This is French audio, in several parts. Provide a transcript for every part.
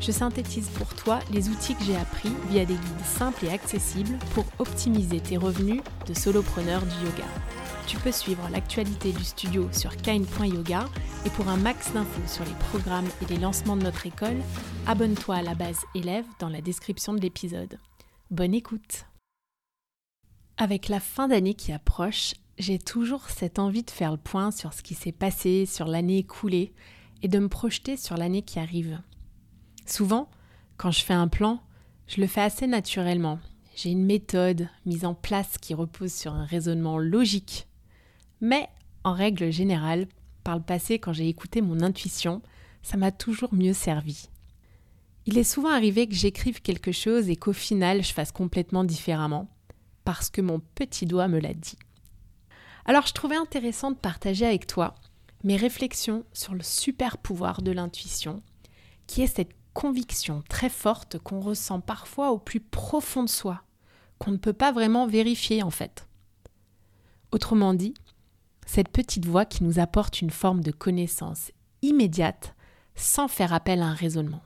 je synthétise pour toi les outils que j'ai appris via des guides simples et accessibles pour optimiser tes revenus de solopreneur du yoga. Tu peux suivre l'actualité du studio sur kain.yoga et pour un max d'infos sur les programmes et les lancements de notre école, abonne-toi à la base élève dans la description de l'épisode. Bonne écoute Avec la fin d'année qui approche, j'ai toujours cette envie de faire le point sur ce qui s'est passé, sur l'année écoulée et de me projeter sur l'année qui arrive. Souvent, quand je fais un plan, je le fais assez naturellement. J'ai une méthode mise en place qui repose sur un raisonnement logique. Mais, en règle générale, par le passé, quand j'ai écouté mon intuition, ça m'a toujours mieux servi. Il est souvent arrivé que j'écrive quelque chose et qu'au final je fasse complètement différemment, parce que mon petit doigt me l'a dit. Alors je trouvais intéressant de partager avec toi mes réflexions sur le super pouvoir de l'intuition, qui est cette conviction très forte qu'on ressent parfois au plus profond de soi, qu'on ne peut pas vraiment vérifier en fait. Autrement dit, cette petite voix qui nous apporte une forme de connaissance immédiate sans faire appel à un raisonnement.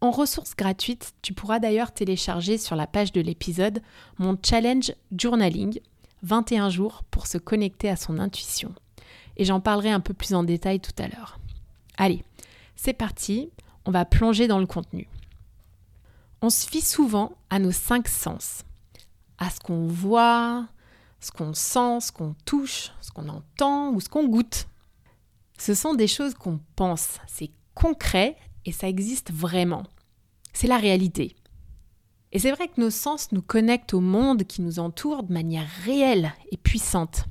En ressources gratuites, tu pourras d'ailleurs télécharger sur la page de l'épisode mon challenge journaling 21 jours pour se connecter à son intuition. Et j'en parlerai un peu plus en détail tout à l'heure. Allez, c'est parti, on va plonger dans le contenu. On se fie souvent à nos cinq sens, à ce qu'on voit, ce qu'on sent, ce qu'on touche, ce qu'on entend ou ce qu'on goûte. Ce sont des choses qu'on pense, c'est concret et ça existe vraiment. C'est la réalité. Et c'est vrai que nos sens nous connectent au monde qui nous entoure de manière réelle et puissante.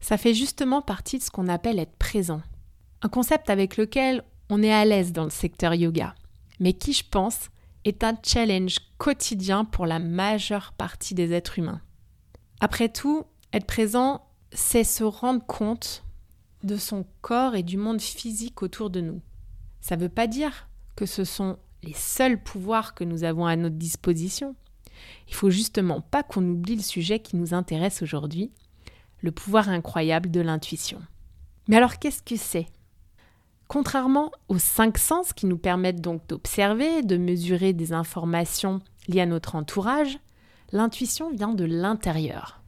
Ça fait justement partie de ce qu'on appelle être présent. Un concept avec lequel on est à l'aise dans le secteur yoga, mais qui, je pense, est un challenge quotidien pour la majeure partie des êtres humains. Après tout, être présent, c'est se rendre compte de son corps et du monde physique autour de nous. Ça ne veut pas dire que ce sont les seuls pouvoirs que nous avons à notre disposition. Il faut justement pas qu'on oublie le sujet qui nous intéresse aujourd'hui, le pouvoir incroyable de l'intuition. Mais alors qu'est-ce que c'est Contrairement aux cinq sens qui nous permettent donc d'observer, de mesurer des informations liées à notre entourage, l'intuition vient de l'intérieur.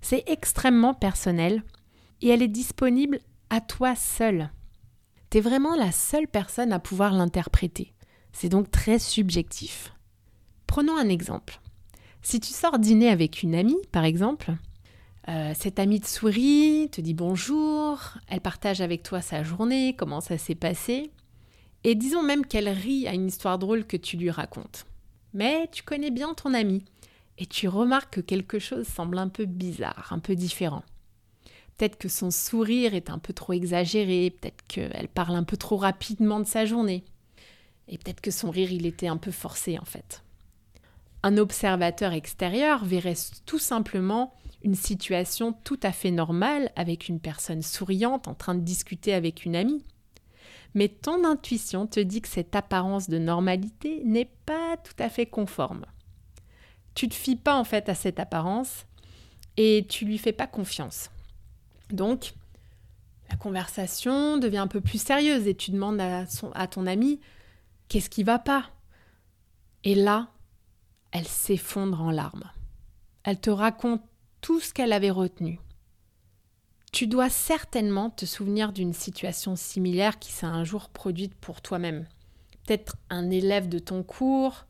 C'est extrêmement personnel et elle est disponible à toi seul. Tu es vraiment la seule personne à pouvoir l'interpréter. C'est donc très subjectif. Prenons un exemple. Si tu sors dîner avec une amie, par exemple, euh, cette amie te sourit, te dit bonjour, elle partage avec toi sa journée, comment ça s'est passé, et disons même qu'elle rit à une histoire drôle que tu lui racontes. Mais tu connais bien ton amie, et tu remarques que quelque chose semble un peu bizarre, un peu différent. Peut-être que son sourire est un peu trop exagéré, peut-être qu'elle parle un peu trop rapidement de sa journée, et peut-être que son rire il était un peu forcé en fait. Un observateur extérieur verrait tout simplement une situation tout à fait normale avec une personne souriante en train de discuter avec une amie. Mais ton intuition te dit que cette apparence de normalité n'est pas tout à fait conforme. Tu te fies pas en fait à cette apparence et tu lui fais pas confiance. Donc, la conversation devient un peu plus sérieuse et tu demandes à, à ton ami qu'est-ce qui va pas? Et là, elle s'effondre en larmes. Elle te raconte tout ce qu'elle avait retenu. Tu dois certainement te souvenir d'une situation similaire qui s'est un jour produite pour toi-même. Peut-être un élève de ton cours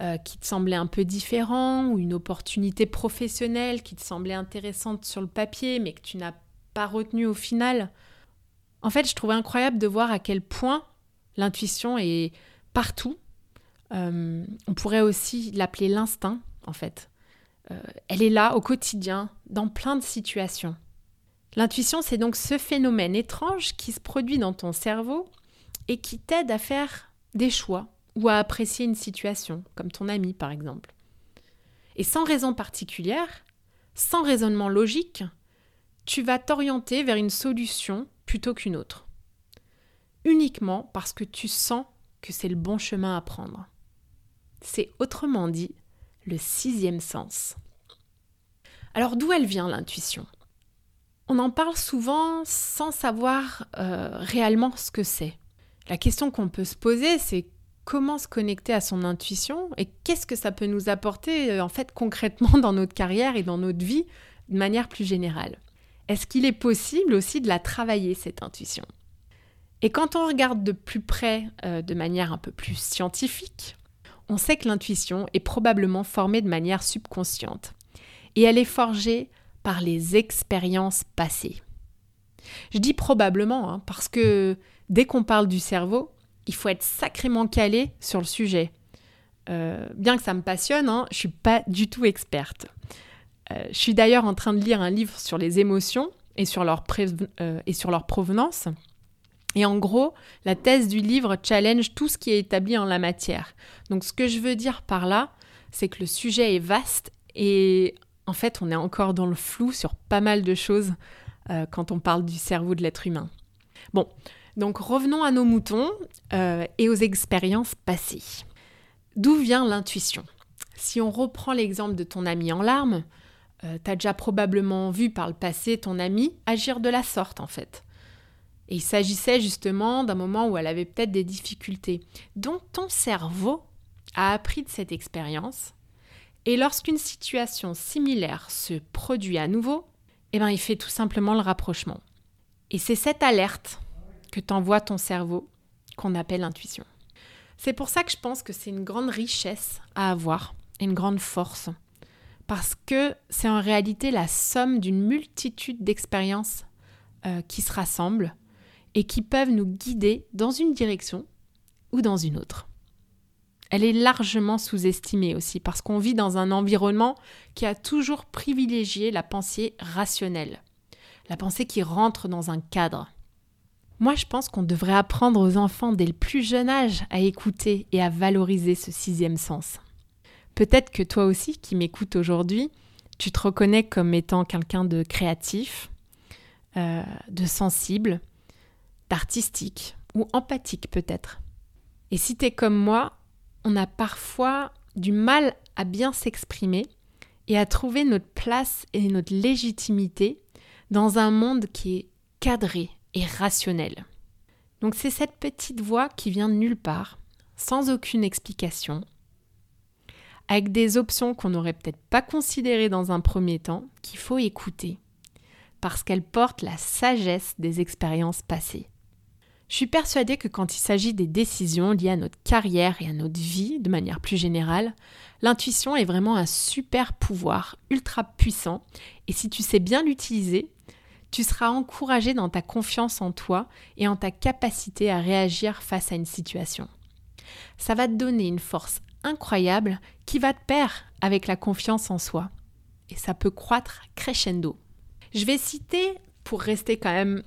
euh, qui te semblait un peu différent, ou une opportunité professionnelle qui te semblait intéressante sur le papier, mais que tu n'as pas retenu au final. En fait, je trouvais incroyable de voir à quel point l'intuition est partout. Euh, on pourrait aussi l'appeler l'instinct, en fait. Euh, elle est là au quotidien, dans plein de situations. L'intuition, c'est donc ce phénomène étrange qui se produit dans ton cerveau et qui t'aide à faire des choix ou à apprécier une situation, comme ton ami par exemple. Et sans raison particulière, sans raisonnement logique, tu vas t'orienter vers une solution plutôt qu'une autre. Uniquement parce que tu sens que c'est le bon chemin à prendre. C'est autrement dit sixième sens. Alors d'où elle vient l'intuition? On en parle souvent sans savoir euh, réellement ce que c'est. La question qu'on peut se poser, c'est comment se connecter à son intuition et qu'est-ce que ça peut nous apporter euh, en fait concrètement dans notre carrière et dans notre vie de manière plus générale? Est-ce qu'il est possible aussi de la travailler cette intuition? Et quand on regarde de plus près, euh, de manière un peu plus scientifique, on sait que l'intuition est probablement formée de manière subconsciente et elle est forgée par les expériences passées. Je dis probablement hein, parce que dès qu'on parle du cerveau, il faut être sacrément calé sur le sujet. Euh, bien que ça me passionne, hein, je suis pas du tout experte. Euh, je suis d'ailleurs en train de lire un livre sur les émotions et sur leur, euh, et sur leur provenance. Et en gros, la thèse du livre challenge tout ce qui est établi en la matière. Donc ce que je veux dire par là, c'est que le sujet est vaste et en fait, on est encore dans le flou sur pas mal de choses euh, quand on parle du cerveau de l'être humain. Bon, donc revenons à nos moutons euh, et aux expériences passées. D'où vient l'intuition? Si on reprend l'exemple de ton ami en larmes, euh, tu as déjà probablement vu par le passé ton ami agir de la sorte en fait. Et il s'agissait justement d'un moment où elle avait peut-être des difficultés. Donc ton cerveau a appris de cette expérience. Et lorsqu'une situation similaire se produit à nouveau, eh ben, il fait tout simplement le rapprochement. Et c'est cette alerte que t'envoie ton cerveau qu'on appelle intuition. C'est pour ça que je pense que c'est une grande richesse à avoir une grande force. Parce que c'est en réalité la somme d'une multitude d'expériences euh, qui se rassemblent et qui peuvent nous guider dans une direction ou dans une autre. Elle est largement sous-estimée aussi parce qu'on vit dans un environnement qui a toujours privilégié la pensée rationnelle, la pensée qui rentre dans un cadre. Moi, je pense qu'on devrait apprendre aux enfants dès le plus jeune âge à écouter et à valoriser ce sixième sens. Peut-être que toi aussi, qui m'écoutes aujourd'hui, tu te reconnais comme étant quelqu'un de créatif, euh, de sensible, d'artistique ou empathique peut-être. Et si tu es comme moi, on a parfois du mal à bien s'exprimer et à trouver notre place et notre légitimité dans un monde qui est cadré et rationnel. Donc c'est cette petite voix qui vient de nulle part, sans aucune explication, avec des options qu'on n'aurait peut-être pas considérées dans un premier temps, qu'il faut écouter, parce qu'elle porte la sagesse des expériences passées. Je suis persuadée que quand il s'agit des décisions liées à notre carrière et à notre vie de manière plus générale, l'intuition est vraiment un super pouvoir ultra puissant et si tu sais bien l'utiliser, tu seras encouragé dans ta confiance en toi et en ta capacité à réagir face à une situation. Ça va te donner une force incroyable qui va te pair avec la confiance en soi. Et ça peut croître crescendo. Je vais citer, pour rester quand même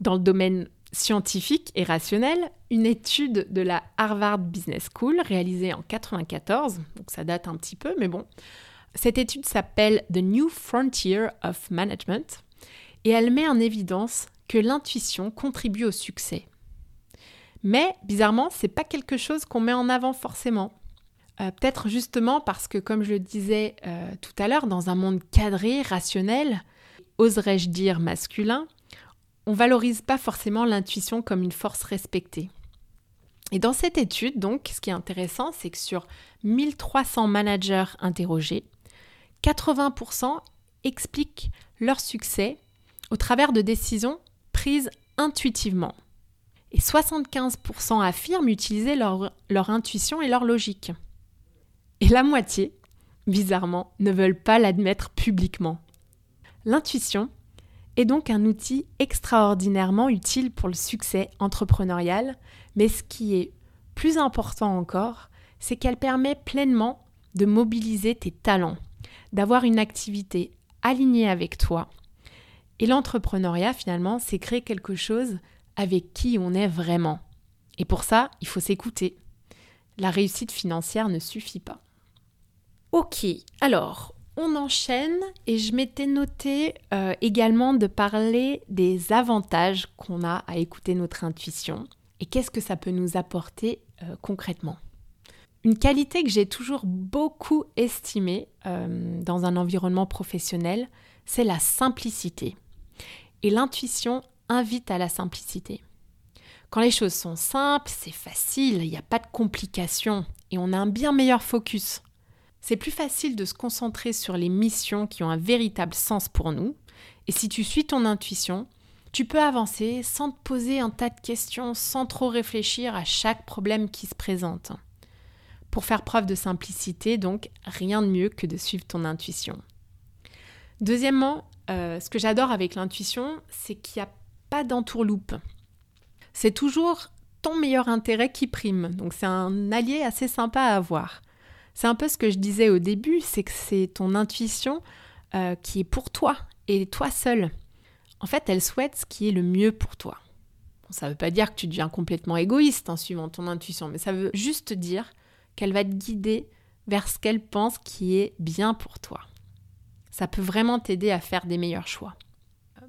dans le domaine scientifique et rationnel, une étude de la Harvard Business School réalisée en 94, donc ça date un petit peu, mais bon. Cette étude s'appelle The New Frontier of Management et elle met en évidence que l'intuition contribue au succès. Mais bizarrement, c'est pas quelque chose qu'on met en avant forcément. Euh, peut-être justement parce que, comme je le disais euh, tout à l'heure, dans un monde cadré, rationnel, oserais-je dire masculin, on valorise pas forcément l'intuition comme une force respectée. Et dans cette étude, donc, ce qui est intéressant, c'est que sur 1300 managers interrogés, 80% expliquent leur succès au travers de décisions prises intuitivement. Et 75% affirment utiliser leur, leur intuition et leur logique. Et la moitié, bizarrement, ne veulent pas l'admettre publiquement. L'intuition, est donc un outil extraordinairement utile pour le succès entrepreneurial, mais ce qui est plus important encore, c'est qu'elle permet pleinement de mobiliser tes talents, d'avoir une activité alignée avec toi. Et l'entrepreneuriat, finalement, c'est créer quelque chose avec qui on est vraiment. Et pour ça, il faut s'écouter. La réussite financière ne suffit pas. Ok, alors enchaîne et je m'étais noté euh, également de parler des avantages qu'on a à écouter notre intuition et qu'est-ce que ça peut nous apporter euh, concrètement. Une qualité que j'ai toujours beaucoup estimée euh, dans un environnement professionnel, c'est la simplicité. Et l'intuition invite à la simplicité. Quand les choses sont simples, c'est facile, il n'y a pas de complications et on a un bien meilleur focus. C'est plus facile de se concentrer sur les missions qui ont un véritable sens pour nous. Et si tu suis ton intuition, tu peux avancer sans te poser un tas de questions, sans trop réfléchir à chaque problème qui se présente. Pour faire preuve de simplicité, donc, rien de mieux que de suivre ton intuition. Deuxièmement, euh, ce que j'adore avec l'intuition, c'est qu'il n'y a pas d'entourloupe. C'est toujours ton meilleur intérêt qui prime, donc c'est un allié assez sympa à avoir. C'est un peu ce que je disais au début, c'est que c'est ton intuition euh, qui est pour toi et toi seul. En fait, elle souhaite ce qui est le mieux pour toi. ça ne veut pas dire que tu deviens complètement égoïste en suivant ton intuition, mais ça veut juste dire qu'elle va te guider vers ce qu'elle pense qui est bien pour toi. Ça peut vraiment t'aider à faire des meilleurs choix.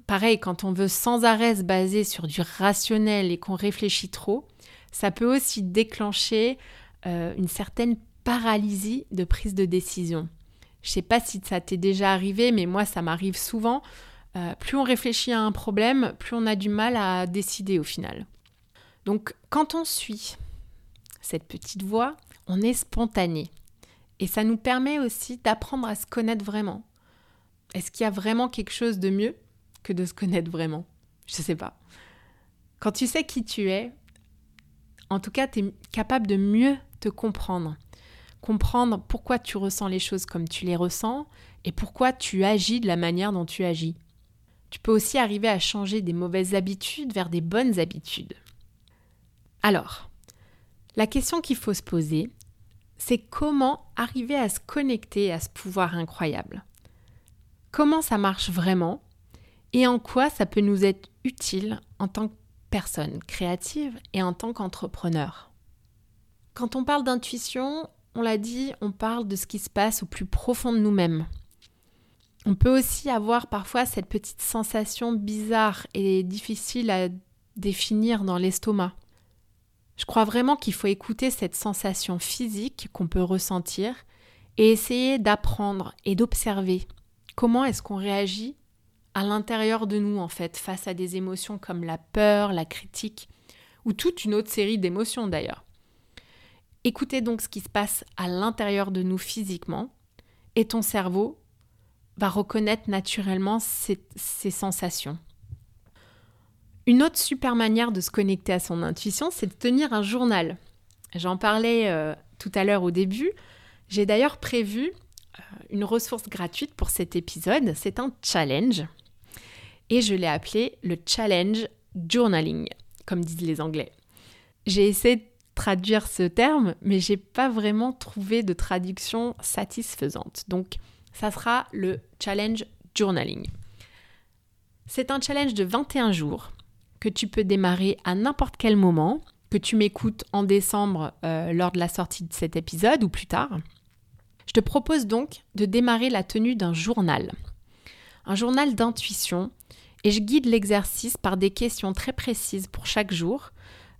Pareil, quand on veut sans arrêt se baser sur du rationnel et qu'on réfléchit trop, ça peut aussi déclencher euh, une certaine paralysie de prise de décision. Je sais pas si ça t'est déjà arrivé, mais moi ça m'arrive souvent. Euh, plus on réfléchit à un problème, plus on a du mal à décider au final. Donc quand on suit cette petite voix, on est spontané. Et ça nous permet aussi d'apprendre à se connaître vraiment. Est-ce qu'il y a vraiment quelque chose de mieux que de se connaître vraiment? Je ne sais pas. Quand tu sais qui tu es, en tout cas, tu es capable de mieux te comprendre comprendre pourquoi tu ressens les choses comme tu les ressens et pourquoi tu agis de la manière dont tu agis. Tu peux aussi arriver à changer des mauvaises habitudes vers des bonnes habitudes. Alors, la question qu'il faut se poser, c'est comment arriver à se connecter à ce pouvoir incroyable? Comment ça marche vraiment et en quoi ça peut nous être utile en tant que personne créative et en tant qu'entrepreneur? Quand on parle d'intuition, on l'a dit, on parle de ce qui se passe au plus profond de nous-mêmes. On peut aussi avoir parfois cette petite sensation bizarre et difficile à définir dans l'estomac. Je crois vraiment qu'il faut écouter cette sensation physique qu'on peut ressentir et essayer d'apprendre et d'observer comment est-ce qu'on réagit à l'intérieur de nous en fait face à des émotions comme la peur, la critique ou toute une autre série d'émotions d'ailleurs. Écoutez donc ce qui se passe à l'intérieur de nous physiquement et ton cerveau va reconnaître naturellement ces, sensations. Une autre super manière de se connecter à son intuition, c'est de tenir un journal. J'en parlais euh, tout à l'heure au début. J'ai d'ailleurs prévu euh, une ressource gratuite pour cet épisode. C'est un challenge. Et je l'ai appelé le challenge journaling, comme disent les Anglais. J'ai essayé traduire ce terme, mais j'ai pas vraiment trouvé de traduction satisfaisante. Donc, ça sera le challenge journaling. C'est un challenge de 21 jours que tu peux démarrer à n'importe quel moment, que tu m'écoutes en décembre euh, lors de la sortie de cet épisode ou plus tard. Je te propose donc de démarrer la tenue d'un journal. Un journal d'intuition et je guide l'exercice par des questions très précises pour chaque jour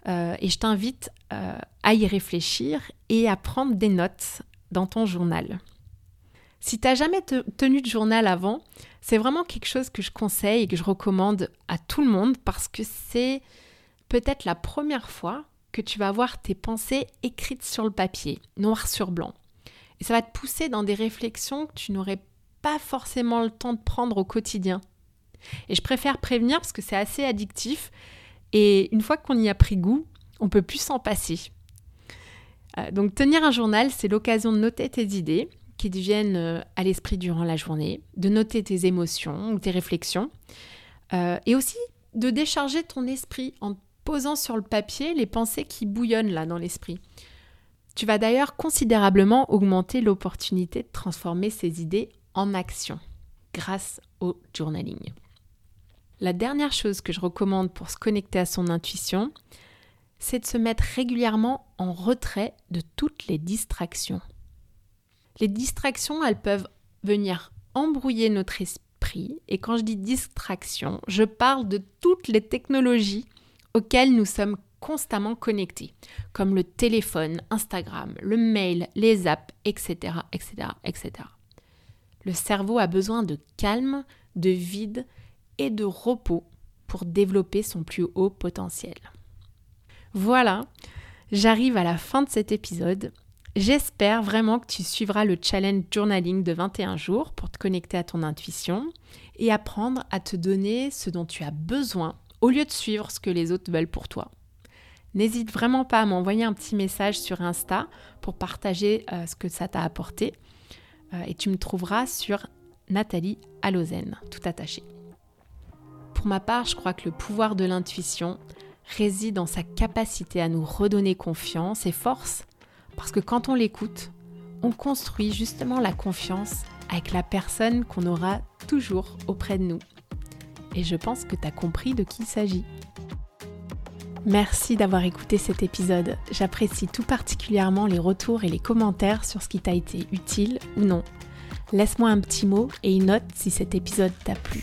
euh, et je t'invite euh, à y réfléchir et à prendre des notes dans ton journal. Si tu n'as jamais tenu de journal avant, c'est vraiment quelque chose que je conseille et que je recommande à tout le monde parce que c'est peut-être la première fois que tu vas voir tes pensées écrites sur le papier, noir sur blanc. Et ça va te pousser dans des réflexions que tu n'aurais pas forcément le temps de prendre au quotidien. Et je préfère prévenir parce que c'est assez addictif et une fois qu'on y a pris goût, on peut plus s'en passer. Euh, donc tenir un journal, c'est l'occasion de noter tes idées qui te viennent euh, à l'esprit durant la journée, de noter tes émotions ou tes réflexions, euh, et aussi de décharger ton esprit en posant sur le papier les pensées qui bouillonnent là dans l'esprit. Tu vas d'ailleurs considérablement augmenter l'opportunité de transformer ces idées en action grâce au journaling. La dernière chose que je recommande pour se connecter à son intuition, c'est de se mettre régulièrement en retrait de toutes les distractions. Les distractions, elles peuvent venir embrouiller notre esprit. Et quand je dis distraction, je parle de toutes les technologies auxquelles nous sommes constamment connectés, comme le téléphone, Instagram, le mail, les apps, etc., etc., etc. Le cerveau a besoin de calme, de vide et de repos pour développer son plus haut potentiel. Voilà, j'arrive à la fin de cet épisode. J'espère vraiment que tu suivras le challenge journaling de 21 jours pour te connecter à ton intuition et apprendre à te donner ce dont tu as besoin au lieu de suivre ce que les autres veulent pour toi. N'hésite vraiment pas à m'envoyer un petit message sur Insta pour partager euh, ce que ça t'a apporté. Euh, et tu me trouveras sur Nathalie Allozen, tout attaché. Pour ma part, je crois que le pouvoir de l'intuition réside dans sa capacité à nous redonner confiance et force parce que quand on l'écoute, on construit justement la confiance avec la personne qu'on aura toujours auprès de nous. Et je pense que tu as compris de qui il s'agit. Merci d'avoir écouté cet épisode. J'apprécie tout particulièrement les retours et les commentaires sur ce qui t'a été utile ou non. Laisse-moi un petit mot et une note si cet épisode t'a plu.